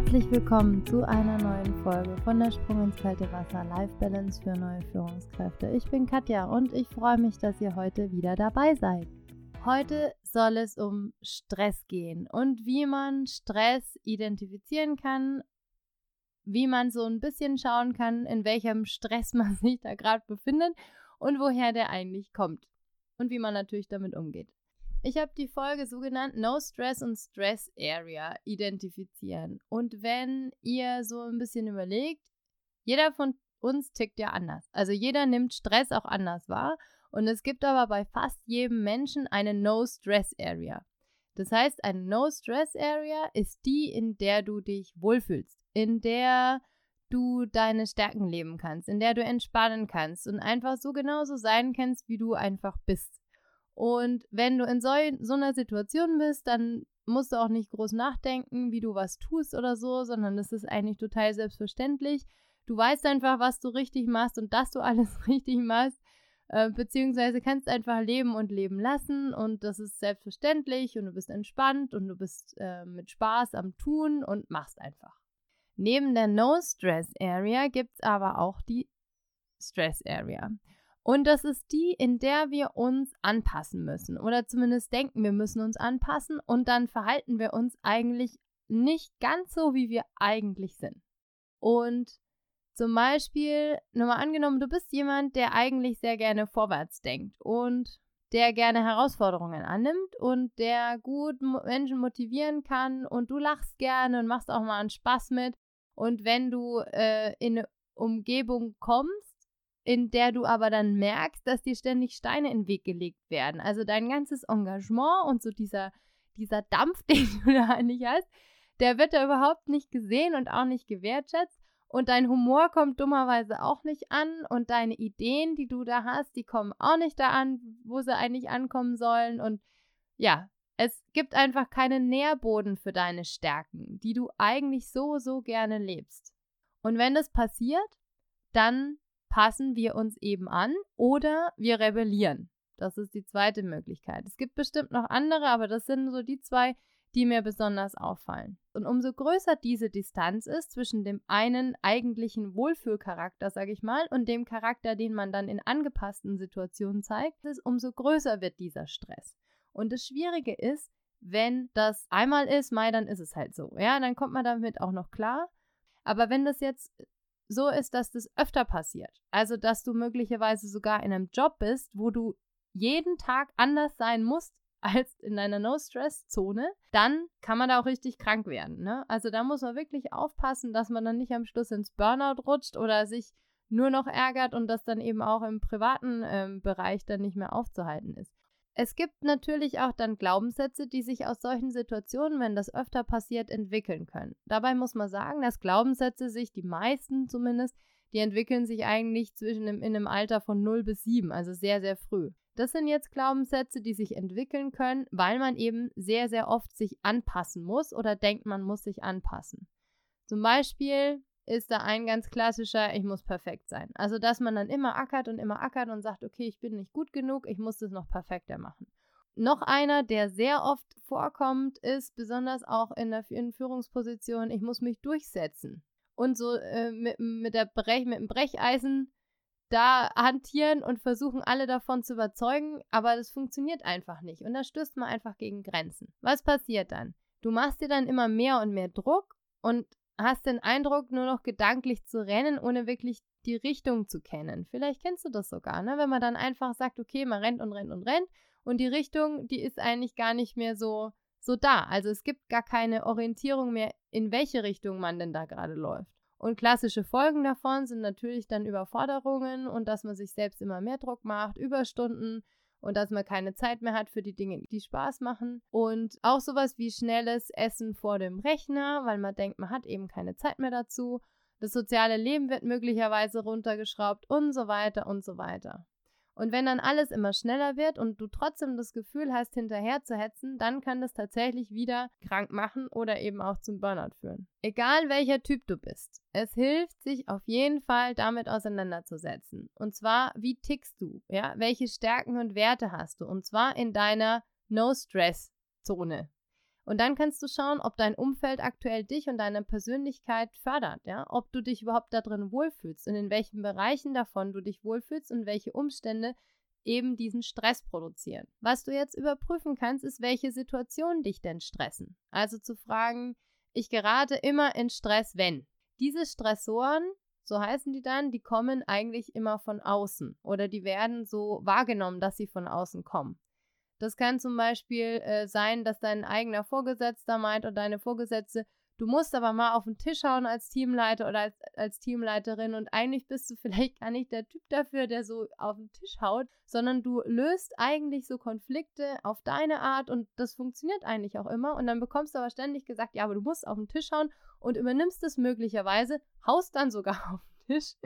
Herzlich willkommen zu einer neuen Folge von der Sprung ins kalte Wasser Life Balance für neue Führungskräfte. Ich bin Katja und ich freue mich, dass ihr heute wieder dabei seid. Heute soll es um Stress gehen und wie man Stress identifizieren kann, wie man so ein bisschen schauen kann, in welchem Stress man sich da gerade befindet und woher der eigentlich kommt und wie man natürlich damit umgeht. Ich habe die Folge so genannt No Stress und Stress Area identifizieren. Und wenn ihr so ein bisschen überlegt, jeder von uns tickt ja anders. Also jeder nimmt Stress auch anders wahr. Und es gibt aber bei fast jedem Menschen eine No Stress Area. Das heißt, eine No Stress Area ist die, in der du dich wohlfühlst, in der du deine Stärken leben kannst, in der du entspannen kannst und einfach so genauso sein kannst, wie du einfach bist. Und wenn du in so, so einer Situation bist, dann musst du auch nicht groß nachdenken, wie du was tust oder so, sondern es ist eigentlich total selbstverständlich. Du weißt einfach, was du richtig machst und dass du alles richtig machst, äh, beziehungsweise kannst einfach leben und leben lassen und das ist selbstverständlich und du bist entspannt und du bist äh, mit Spaß am Tun und machst einfach. Neben der No-Stress-Area gibt es aber auch die Stress-Area. Und das ist die, in der wir uns anpassen müssen oder zumindest denken, wir müssen uns anpassen und dann verhalten wir uns eigentlich nicht ganz so, wie wir eigentlich sind. Und zum Beispiel, nur mal angenommen, du bist jemand, der eigentlich sehr gerne vorwärts denkt und der gerne Herausforderungen annimmt und der gut Menschen motivieren kann und du lachst gerne und machst auch mal einen Spaß mit. Und wenn du äh, in eine Umgebung kommst, in der du aber dann merkst, dass dir ständig Steine in den Weg gelegt werden. Also dein ganzes Engagement und so dieser, dieser Dampf, den du da eigentlich hast, der wird da überhaupt nicht gesehen und auch nicht gewertschätzt. Und dein Humor kommt dummerweise auch nicht an und deine Ideen, die du da hast, die kommen auch nicht da an, wo sie eigentlich ankommen sollen. Und ja, es gibt einfach keinen Nährboden für deine Stärken, die du eigentlich so, so gerne lebst. Und wenn das passiert, dann passen wir uns eben an oder wir rebellieren. Das ist die zweite Möglichkeit. Es gibt bestimmt noch andere, aber das sind so die zwei, die mir besonders auffallen. Und umso größer diese Distanz ist zwischen dem einen eigentlichen Wohlfühlcharakter, sage ich mal, und dem Charakter, den man dann in angepassten Situationen zeigt, ist, umso größer wird dieser Stress. Und das Schwierige ist, wenn das einmal ist, Mai, dann ist es halt so. Ja, dann kommt man damit auch noch klar. Aber wenn das jetzt so ist, dass das öfter passiert. Also, dass du möglicherweise sogar in einem Job bist, wo du jeden Tag anders sein musst als in deiner No-Stress-Zone, dann kann man da auch richtig krank werden. Ne? Also da muss man wirklich aufpassen, dass man dann nicht am Schluss ins Burnout rutscht oder sich nur noch ärgert und das dann eben auch im privaten ähm, Bereich dann nicht mehr aufzuhalten ist. Es gibt natürlich auch dann Glaubenssätze, die sich aus solchen Situationen, wenn das öfter passiert, entwickeln können. Dabei muss man sagen, dass Glaubenssätze sich, die meisten zumindest, die entwickeln sich eigentlich zwischen im, in einem Alter von 0 bis 7, also sehr, sehr früh. Das sind jetzt Glaubenssätze, die sich entwickeln können, weil man eben sehr, sehr oft sich anpassen muss oder denkt, man muss sich anpassen. Zum Beispiel, ist da ein ganz klassischer, ich muss perfekt sein. Also, dass man dann immer ackert und immer ackert und sagt, okay, ich bin nicht gut genug, ich muss das noch perfekter machen. Noch einer, der sehr oft vorkommt, ist besonders auch in der Führungsposition, ich muss mich durchsetzen. Und so äh, mit, mit, der Brech, mit dem Brecheisen da hantieren und versuchen, alle davon zu überzeugen, aber das funktioniert einfach nicht. Und da stößt man einfach gegen Grenzen. Was passiert dann? Du machst dir dann immer mehr und mehr Druck und hast den Eindruck, nur noch gedanklich zu rennen, ohne wirklich die Richtung zu kennen. Vielleicht kennst du das sogar, ne? wenn man dann einfach sagt, okay, man rennt und rennt und rennt und die Richtung, die ist eigentlich gar nicht mehr so, so da. Also es gibt gar keine Orientierung mehr, in welche Richtung man denn da gerade läuft. Und klassische Folgen davon sind natürlich dann Überforderungen und dass man sich selbst immer mehr Druck macht, Überstunden, und dass man keine Zeit mehr hat für die Dinge, die Spaß machen. Und auch sowas wie schnelles Essen vor dem Rechner, weil man denkt, man hat eben keine Zeit mehr dazu. Das soziale Leben wird möglicherweise runtergeschraubt und so weiter und so weiter. Und wenn dann alles immer schneller wird und du trotzdem das Gefühl hast, hinterher zu hetzen, dann kann das tatsächlich wieder krank machen oder eben auch zum Burnout führen. Egal welcher Typ du bist, es hilft, sich auf jeden Fall damit auseinanderzusetzen. Und zwar, wie tickst du? Ja, welche Stärken und Werte hast du? Und zwar in deiner No-Stress-Zone. Und dann kannst du schauen, ob dein Umfeld aktuell dich und deine Persönlichkeit fördert, ja, ob du dich überhaupt da drin wohlfühlst und in welchen Bereichen davon du dich wohlfühlst und welche Umstände eben diesen Stress produzieren. Was du jetzt überprüfen kannst, ist, welche Situationen dich denn stressen. Also zu fragen, ich gerate immer in Stress, wenn. Diese Stressoren, so heißen die dann, die kommen eigentlich immer von außen oder die werden so wahrgenommen, dass sie von außen kommen. Das kann zum Beispiel äh, sein, dass dein eigener Vorgesetzter meint oder deine Vorgesetzte, du musst aber mal auf den Tisch hauen als Teamleiter oder als, als Teamleiterin und eigentlich bist du vielleicht gar nicht der Typ dafür, der so auf den Tisch haut, sondern du löst eigentlich so Konflikte auf deine Art und das funktioniert eigentlich auch immer. Und dann bekommst du aber ständig gesagt, ja, aber du musst auf den Tisch hauen und übernimmst es möglicherweise, haust dann sogar auf den Tisch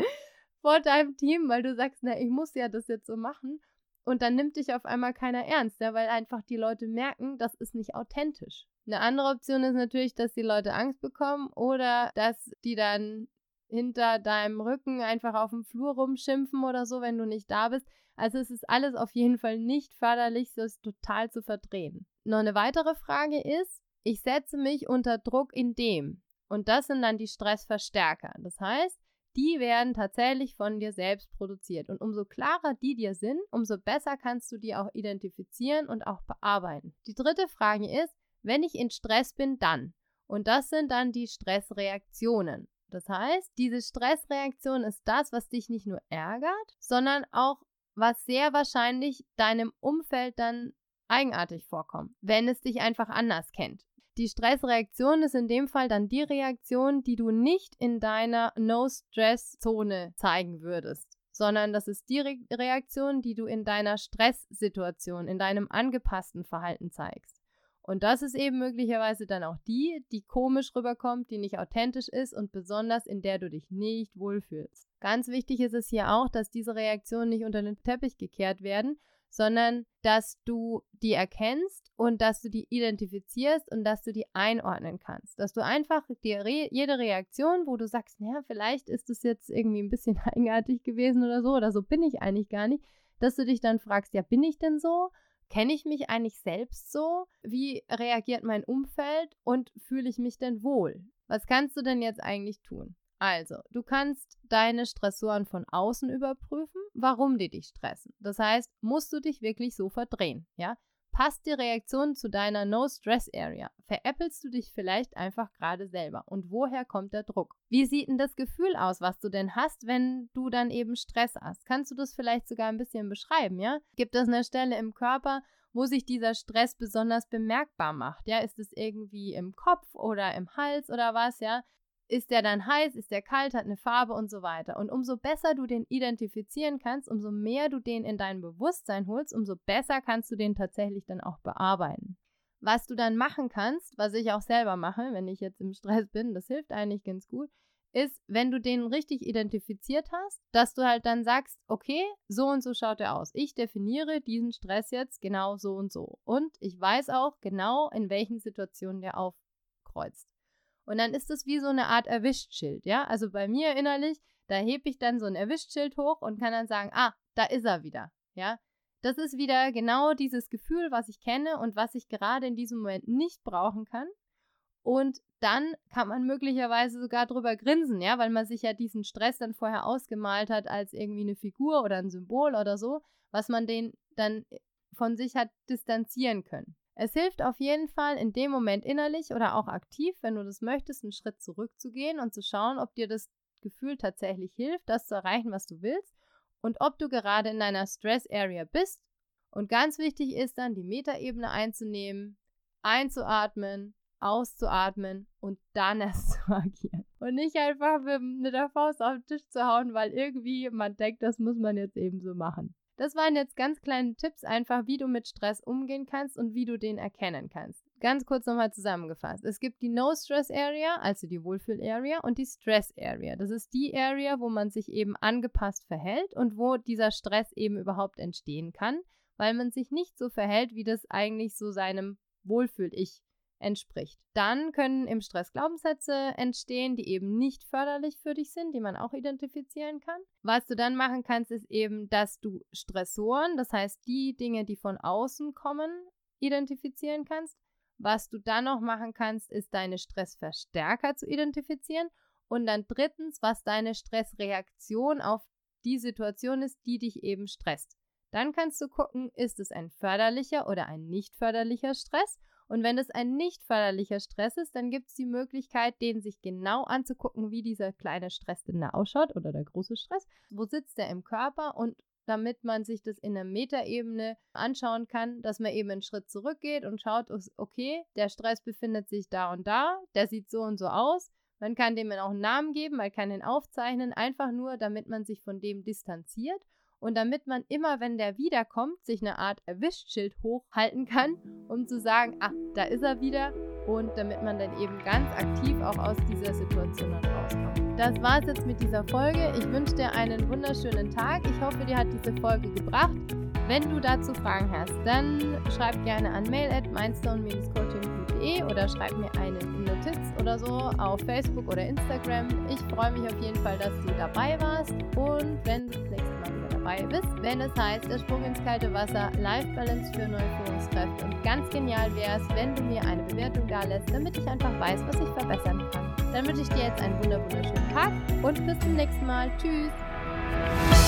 vor deinem Team, weil du sagst, na, ich muss ja das jetzt so machen und dann nimmt dich auf einmal keiner ernst, ja, weil einfach die Leute merken, das ist nicht authentisch. Eine andere Option ist natürlich, dass die Leute Angst bekommen oder dass die dann hinter deinem Rücken einfach auf dem Flur rumschimpfen oder so, wenn du nicht da bist. Also es ist alles auf jeden Fall nicht förderlich, das total zu verdrehen. Noch eine weitere Frage ist, ich setze mich unter Druck in dem. Und das sind dann die Stressverstärker. Das heißt, die werden tatsächlich von dir selbst produziert. Und umso klarer die dir sind, umso besser kannst du die auch identifizieren und auch bearbeiten. Die dritte Frage ist, wenn ich in Stress bin, dann. Und das sind dann die Stressreaktionen. Das heißt, diese Stressreaktion ist das, was dich nicht nur ärgert, sondern auch, was sehr wahrscheinlich deinem Umfeld dann eigenartig vorkommt, wenn es dich einfach anders kennt. Die Stressreaktion ist in dem Fall dann die Reaktion, die du nicht in deiner No-Stress-Zone zeigen würdest, sondern das ist die Re Reaktion, die du in deiner Stresssituation, in deinem angepassten Verhalten zeigst. Und das ist eben möglicherweise dann auch die, die komisch rüberkommt, die nicht authentisch ist und besonders in der du dich nicht wohlfühlst. Ganz wichtig ist es hier auch, dass diese Reaktionen nicht unter den Teppich gekehrt werden, sondern dass du die erkennst und dass du die identifizierst und dass du die einordnen kannst. Dass du einfach dir re jede Reaktion, wo du sagst, naja, vielleicht ist es jetzt irgendwie ein bisschen eigenartig gewesen oder so, oder so bin ich eigentlich gar nicht, dass du dich dann fragst, ja, bin ich denn so? Kenne ich mich eigentlich selbst so? Wie reagiert mein Umfeld und fühle ich mich denn wohl? Was kannst du denn jetzt eigentlich tun? Also, du kannst deine Stressoren von außen überprüfen, warum die dich stressen. Das heißt, musst du dich wirklich so verdrehen, ja? Passt die Reaktion zu deiner No-Stress-Area? Veräppelst du dich vielleicht einfach gerade selber? Und woher kommt der Druck? Wie sieht denn das Gefühl aus, was du denn hast, wenn du dann eben Stress hast? Kannst du das vielleicht sogar ein bisschen beschreiben, ja? Gibt es eine Stelle im Körper, wo sich dieser Stress besonders bemerkbar macht? Ja, ist es irgendwie im Kopf oder im Hals oder was, ja? Ist der dann heiß, ist der kalt, hat eine Farbe und so weiter. Und umso besser du den identifizieren kannst, umso mehr du den in dein Bewusstsein holst, umso besser kannst du den tatsächlich dann auch bearbeiten. Was du dann machen kannst, was ich auch selber mache, wenn ich jetzt im Stress bin, das hilft eigentlich ganz gut, ist, wenn du den richtig identifiziert hast, dass du halt dann sagst, okay, so und so schaut er aus. Ich definiere diesen Stress jetzt genau so und so. Und ich weiß auch genau, in welchen Situationen der aufkreuzt. Und dann ist es wie so eine Art Erwischtschild, ja? Also bei mir innerlich, da hebe ich dann so ein Erwischtschild hoch und kann dann sagen, ah, da ist er wieder, ja? Das ist wieder genau dieses Gefühl, was ich kenne und was ich gerade in diesem Moment nicht brauchen kann. Und dann kann man möglicherweise sogar drüber grinsen, ja, weil man sich ja diesen Stress dann vorher ausgemalt hat als irgendwie eine Figur oder ein Symbol oder so, was man den dann von sich hat distanzieren können. Es hilft auf jeden Fall in dem Moment innerlich oder auch aktiv, wenn du das möchtest, einen Schritt zurückzugehen und zu schauen, ob dir das Gefühl tatsächlich hilft, das zu erreichen, was du willst und ob du gerade in deiner Stress Area bist. Und ganz wichtig ist dann, die Metaebene einzunehmen, einzuatmen, auszuatmen und dann erst zu agieren. Und nicht einfach mit der Faust auf den Tisch zu hauen, weil irgendwie man denkt, das muss man jetzt eben so machen. Das waren jetzt ganz kleine Tipps einfach, wie du mit Stress umgehen kannst und wie du den erkennen kannst. Ganz kurz nochmal zusammengefasst. Es gibt die No-Stress-Area, also die Wohlfühl-Area, und die Stress-Area. Das ist die Area, wo man sich eben angepasst verhält und wo dieser Stress eben überhaupt entstehen kann, weil man sich nicht so verhält, wie das eigentlich so seinem Wohlfühl-Ich entspricht. Dann können im Stress Glaubenssätze entstehen, die eben nicht förderlich für dich sind, die man auch identifizieren kann. Was du dann machen kannst, ist eben, dass du Stressoren, das heißt die Dinge, die von außen kommen, identifizieren kannst. Was du dann noch machen kannst, ist deine Stressverstärker zu identifizieren. Und dann drittens, was deine Stressreaktion auf die Situation ist, die dich eben stresst. Dann kannst du gucken, ist es ein förderlicher oder ein nicht förderlicher Stress. Und wenn es ein nicht förderlicher Stress ist, dann gibt es die Möglichkeit, den sich genau anzugucken, wie dieser kleine Stress denn da ausschaut oder der große Stress. Wo sitzt der im Körper und damit man sich das in der Metaebene anschauen kann, dass man eben einen Schritt zurückgeht und schaut, okay, der Stress befindet sich da und da, der sieht so und so aus. Man kann dem auch einen Namen geben, man kann ihn aufzeichnen, einfach nur, damit man sich von dem distanziert und damit man immer, wenn der wiederkommt, sich eine Art Erwischtschild hochhalten kann, um zu sagen, ach, da ist er wieder und damit man dann eben ganz aktiv auch aus dieser Situation dann rauskommt. Das war es jetzt mit dieser Folge. Ich wünsche dir einen wunderschönen Tag. Ich hoffe, dir hat diese Folge gebracht. Wenn du dazu Fragen hast, dann schreib gerne an mail at mindstone-coaching.de oder schreib mir eine Notiz oder so auf Facebook oder Instagram. Ich freue mich auf jeden Fall, dass du dabei warst und wenn du dabei bist, wenn es heißt, der Sprung ins kalte Wasser, Life Balance für neue Führungskräfte. Und ganz genial wäre es, wenn du mir eine Bewertung da lässt, damit ich einfach weiß, was ich verbessern kann. Dann wünsche ich dir jetzt einen wunderschönen Tag und bis zum nächsten Mal. Tschüss!